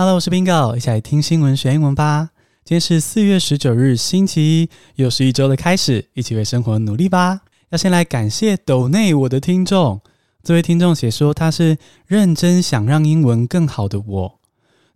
Hello，我是 Bingo，一起来听新闻学英文吧。今天是四月十九日，星期一，又是一周的开始，一起为生活努力吧。要先来感谢斗内我的听众，这位听众写说他是认真想让英文更好的我。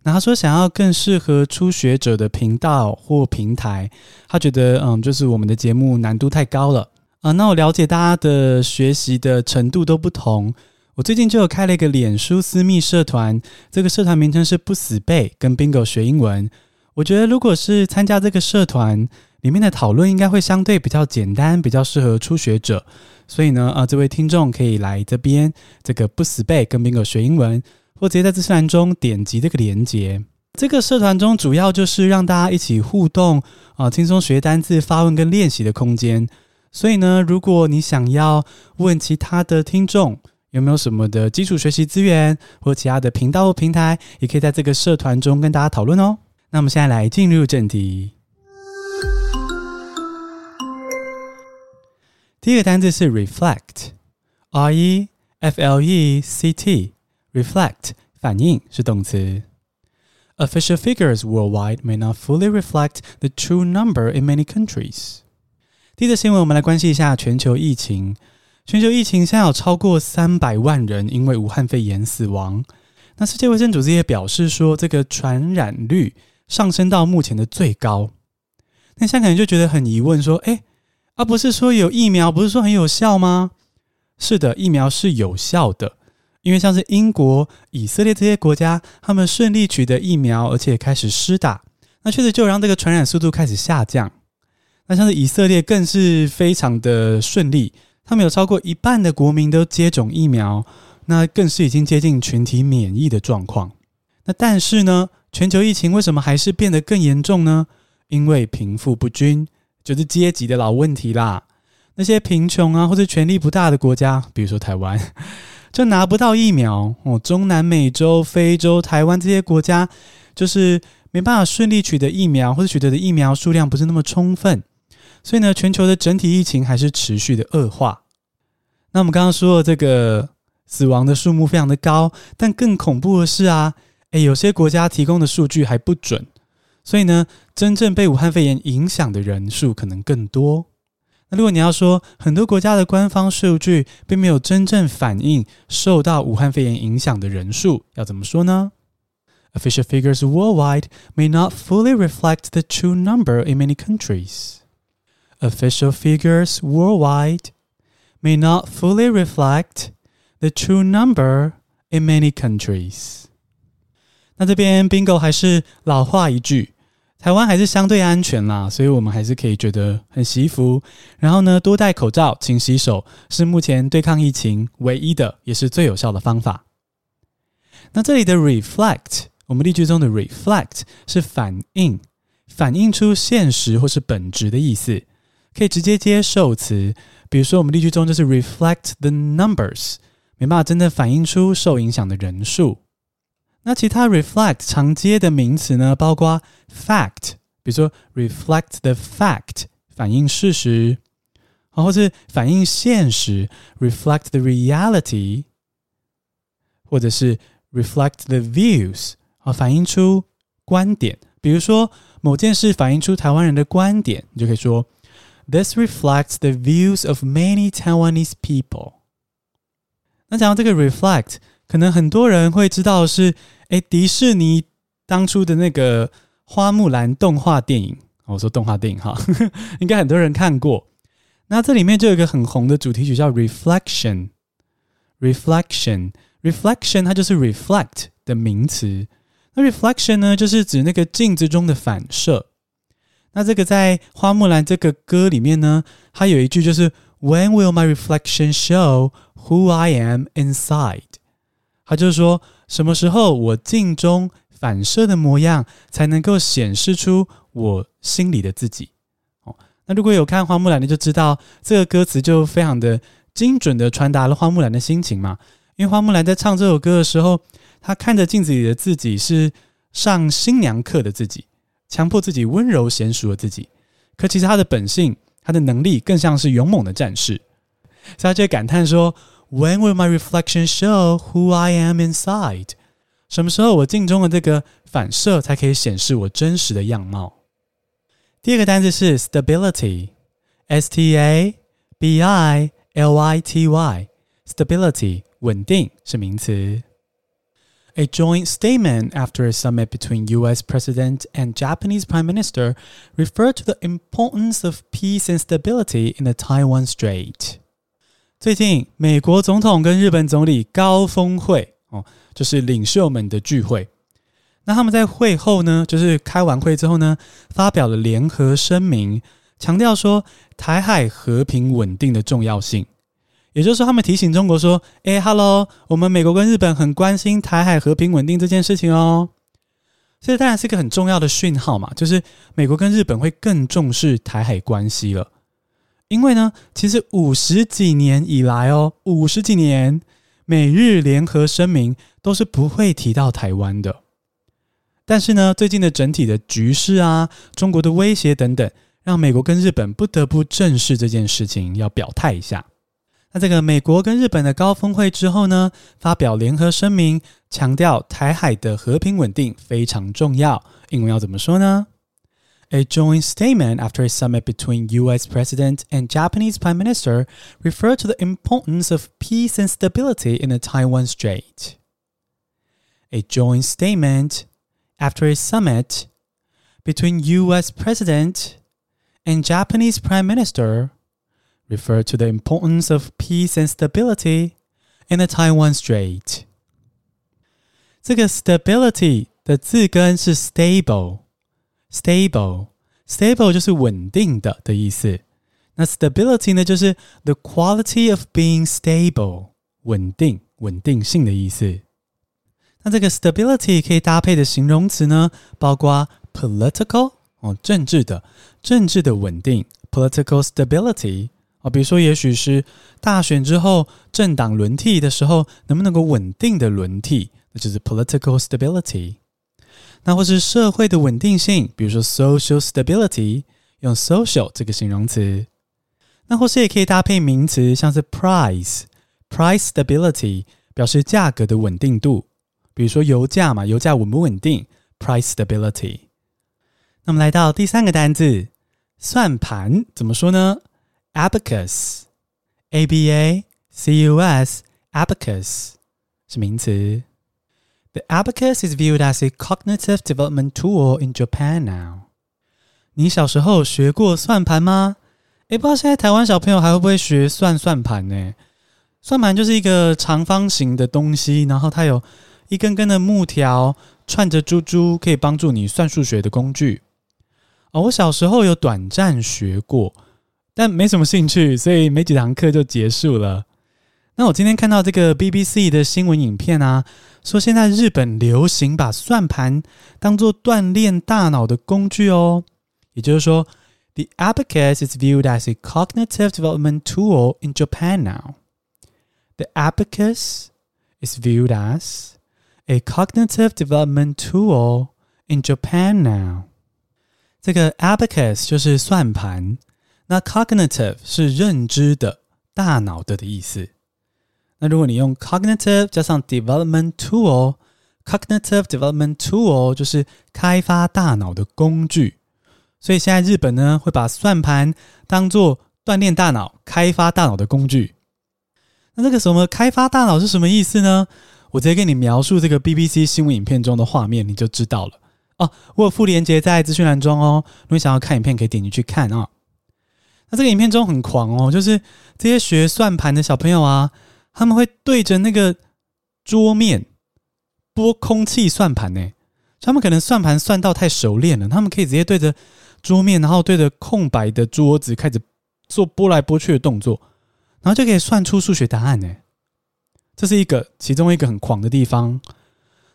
那他说想要更适合初学者的频道或平台，他觉得嗯，就是我们的节目难度太高了啊、那我了解大家的学习的程度都不同。我最近就有开了一个脸书私密社团，这个社团名称是不死背，跟 Bingo 学英文。我觉得如果是参加这个社团里面的讨论，应该会相对比较简单，比较适合初学者。所以呢，啊，这位听众可以来这边这个不死背跟 Bingo 学英文，或直接在资讯栏中点击这个连接。这个社团中主要就是让大家一起互动啊，轻松学单字、发问跟练习的空间。所以呢，如果你想要问其他的听众，有没有什么的基础学习资源或其他的频道或平台，也可以在这个社团中跟大家讨论哦。那我们现在来进入正题。第一个单字是 reflect，r e f l e c t，reflect 反应是动词。Official figures worldwide may not fully reflect the true number in many countries。第一个新闻，我们来关心一下全球疫情。全球疫情现在有超过三百万人因为武汉肺炎死亡。那世界卫生组织也表示说，这个传染率上升到目前的最高。那现在可能就觉得很疑问，说：“诶，啊，不是说有疫苗，不是说很有效吗？”是的，疫苗是有效的，因为像是英国、以色列这些国家，他们顺利取得疫苗，而且开始施打，那确实就让这个传染速度开始下降。那像是以色列更是非常的顺利。他们有超过一半的国民都接种疫苗，那更是已经接近群体免疫的状况。那但是呢，全球疫情为什么还是变得更严重呢？因为贫富不均，就是阶级的老问题啦。那些贫穷啊或者权力不大的国家，比如说台湾，就拿不到疫苗哦。中南美洲、非洲、台湾这些国家，就是没办法顺利取得疫苗，或者取得的疫苗数量不是那么充分。所以呢，全球的整体疫情还是持续的恶化。那我们刚刚说的这个死亡的数目非常的高，但更恐怖的是啊，诶，有些国家提供的数据还不准，所以呢，真正被武汉肺炎影响的人数可能更多。那如果你要说很多国家的官方数据并没有真正反映受到武汉肺炎影响的人数，要怎么说呢？Official figures worldwide may not fully reflect the true number in many countries. Official figures worldwide may not fully reflect the true number in many countries。那这边 Bingo 还是老话一句，台湾还是相对安全啦，所以我们还是可以觉得很惜福。然后呢，多戴口罩、勤洗手，是目前对抗疫情唯一的，也是最有效的方法。那这里的 reflect，我们例句中的 reflect 是反映，反映出现实或是本质的意思。可以直接接受词，比如说我们例句中就是 reflect the numbers，没办法真的反映出受影响的人数。那其他 reflect 常接的名词呢，包括 fact，比如说 reflect the fact，反映事实，啊，或是反映现实，reflect the reality，或者是 reflect the views，啊，反映出观点。比如说某件事反映出台湾人的观点，你就可以说。This reflects the views of many Taiwanese people。那讲到这个 reflect，可能很多人会知道是，诶，迪士尼当初的那个花木兰动画电影，我说动画电影哈，应该很多人看过。那这里面就有一个很红的主题曲叫 Reflection。Reflection，Reflection，它就是 reflect 的名词。那 reflection 呢，就是指那个镜子中的反射。那这个在花木兰这个歌里面呢，它有一句就是 When will my reflection show who I am inside？它就是说什么时候我镜中反射的模样才能够显示出我心里的自己？哦，那如果有看花木兰的就知道这个歌词就非常的精准的传达了花木兰的心情嘛。因为花木兰在唱这首歌的时候，她看着镜子里的自己是上新娘课的自己。强迫自己温柔娴熟的自己，可其实他的本性、他的能力更像是勇猛的战士，所以他就感叹说：“When will my reflection show who I am inside？” 什么时候我镜中的这个反射才可以显示我真实的样貌？第二个单字是 stability，s t a b i l i t y，stability 稳定是名词。A joint statement after a summit between U.S. President and Japanese Prime Minister referred to the importance of peace and stability in the Taiwan Strait. 最近，美国总统跟日本总理高峰会哦，就是领袖们的聚会。那他们在会后呢，就是开完会之后呢，发表了联合声明，强调说台海和平稳定的重要性。 也就是说，他们提醒中国说：“哎哈喽，我们美国跟日本很关心台海和平稳定这件事情哦。”这当然是一个很重要的讯号嘛，就是美国跟日本会更重视台海关系了。因为呢，其实五十几年以来哦，五十几年美日联合声明都是不会提到台湾的。但是呢，最近的整体的局势啊，中国的威胁等等，让美国跟日本不得不正视这件事情，要表态一下。那这个美国跟日本的高峰会之后呢，发表联合声明，强调台海的和平稳定非常重要。英文要怎么说呢？A joint statement after a summit between U.S. President and Japanese Prime Minister referred to the importance of peace and stability in the Taiwan Strait. A joint statement after a summit between U.S. President and Japanese Prime Minister refer to the importance of peace and stability in the Taiwan Strait。这个 stability 的字根是 stable，stable，stable 就是稳定的的意思。那 stability 呢，就是 the quality of being stable，稳定、稳定性的意思。那这个 stability 可以搭配的形容词呢，包括 political 哦，政治的、政治的稳定，political stability。 啊，比如说，也许是大选之后政党轮替的时候，能不能够稳定的轮替，那就是 political stability。那或是社会的稳定性，比如说 social stability，用 social 这个形容词。那或是也可以搭配名词，像是 price，price stability 表示价格的稳定度，比如说油价嘛，油价稳不稳定，price stability。那么来到第三个单字，算盘怎么说呢？Abacus, A B A C U S, abacus 是名词。The abacus is viewed as a cognitive development tool in Japan now。你小时候学过算盘吗？诶，不知道现在台湾小朋友还会不会学算算盘呢？算盘就是一个长方形的东西，然后它有一根根的木条串着珠珠，可以帮助你算数学的工具。哦，我小时候有短暂学过。但没什么兴趣，所以没几堂课就结束了。那我今天看到这个 BBC 的新闻影片啊，说现在日本流行把算盘当做锻炼大脑的工具哦。也就是说，The abacus is viewed as a cognitive development tool in Japan now. The abacus is viewed as a cognitive development tool in Japan now. 这个 abacus 就是算盘。那 cognitive 是认知的、大脑的的意思。那如果你用 cognitive 加上 development tool，cognitive development tool 就是开发大脑的工具。所以现在日本呢会把算盘当做锻炼大脑、开发大脑的工具。那这个什么开发大脑是什么意思呢？我直接给你描述这个 BBC 新闻影片中的画面，你就知道了。哦，我有附连接在资讯栏中哦。如果你想要看影片，可以点进去看啊。那这个影片中很狂哦，就是这些学算盘的小朋友啊，他们会对着那个桌面拨空气算盘呢。他们可能算盘算到太熟练了，他们可以直接对着桌面，然后对着空白的桌子开始做拨来拨去的动作，然后就可以算出数学答案呢。这是一个其中一个很狂的地方。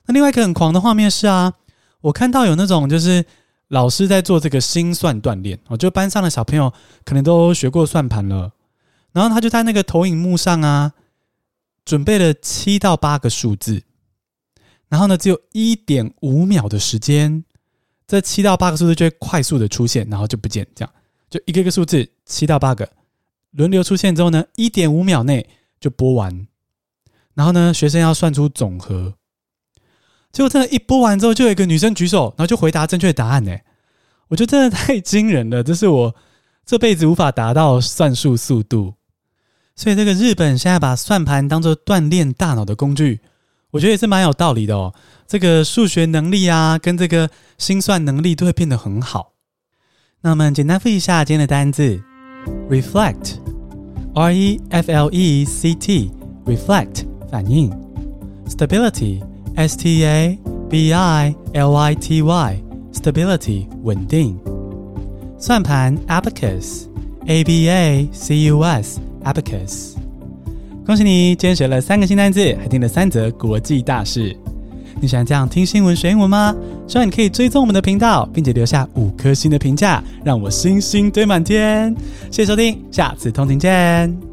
那另外一个很狂的画面是啊，我看到有那种就是。老师在做这个心算锻炼，哦，就班上的小朋友可能都学过算盘了，然后他就在那个投影幕上啊，准备了七到八个数字，然后呢，只有一点五秒的时间，这七到八个数字就会快速的出现，然后就不见，这样就一个一个数字七到八个轮流出现之后呢，一点五秒内就播完，然后呢，学生要算出总和。结果真的，一播完之后，就有一个女生举手，然后就回答正确答案呢。我觉得真的太惊人了，这是我这辈子无法达到算术速度。所以，这个日本现在把算盘当做锻炼大脑的工具，我觉得也是蛮有道理的哦。这个数学能力啊，跟这个心算能力都会变得很好。那我们简单复习一下今天的单字：reflect，r e f l e c t，reflect 反应；stability S T A B I L I T Y stability 稳定；算盘，abacus，a b a c u s，abacus。恭喜你，今天学了三个新单字，还听了三则国际大事。你喜欢这样听新闻学英文吗？希望你可以追踪我们的频道，并且留下五颗星的评价，让我星星堆满天。谢谢收听，下次通勤见。